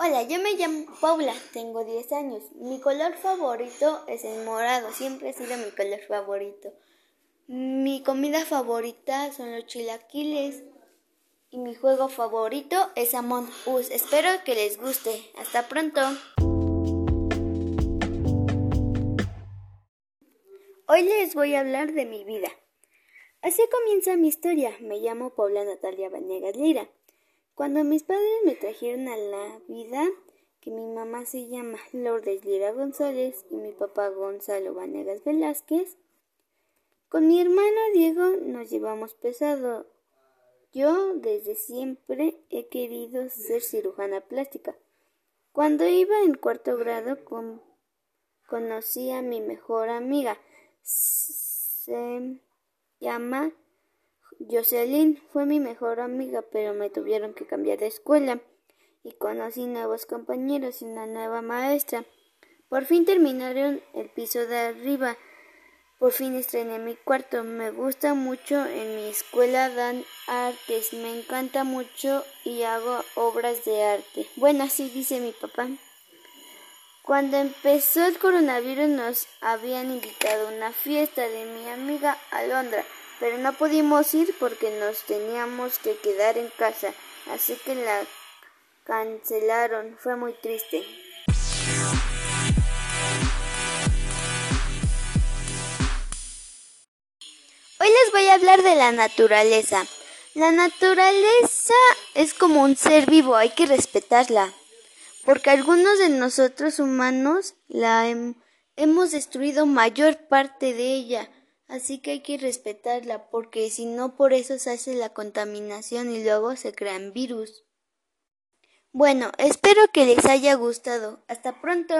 Hola, yo me llamo Paula, tengo 10 años. Mi color favorito es el morado, siempre ha sido mi color favorito. Mi comida favorita son los chilaquiles y mi juego favorito es Among Us. Espero que les guste. Hasta pronto. Hoy les voy a hablar de mi vida. Así comienza mi historia. Me llamo Paula Natalia Vanegas Lira. Cuando mis padres me trajeron a la vida, que mi mamá se llama Lourdes Lira González y mi papá Gonzalo Vanegas Velázquez, con mi hermano Diego nos llevamos pesado. Yo desde siempre he querido ser cirujana plástica. Cuando iba en cuarto grado conocí a mi mejor amiga. Se llama Jocelyn fue mi mejor amiga, pero me tuvieron que cambiar de escuela y conocí nuevos compañeros y una nueva maestra. Por fin terminaron el piso de arriba. Por fin estrené mi cuarto. Me gusta mucho. En mi escuela dan artes. Me encanta mucho y hago obras de arte. Bueno, así dice mi papá. Cuando empezó el coronavirus nos habían invitado a una fiesta de mi amiga Alondra pero no pudimos ir porque nos teníamos que quedar en casa, así que la cancelaron. Fue muy triste. Hoy les voy a hablar de la naturaleza. La naturaleza es como un ser vivo, hay que respetarla, porque algunos de nosotros humanos la hemos destruido mayor parte de ella Así que hay que respetarla porque si no por eso se hace la contaminación y luego se crean virus. Bueno, espero que les haya gustado. Hasta pronto.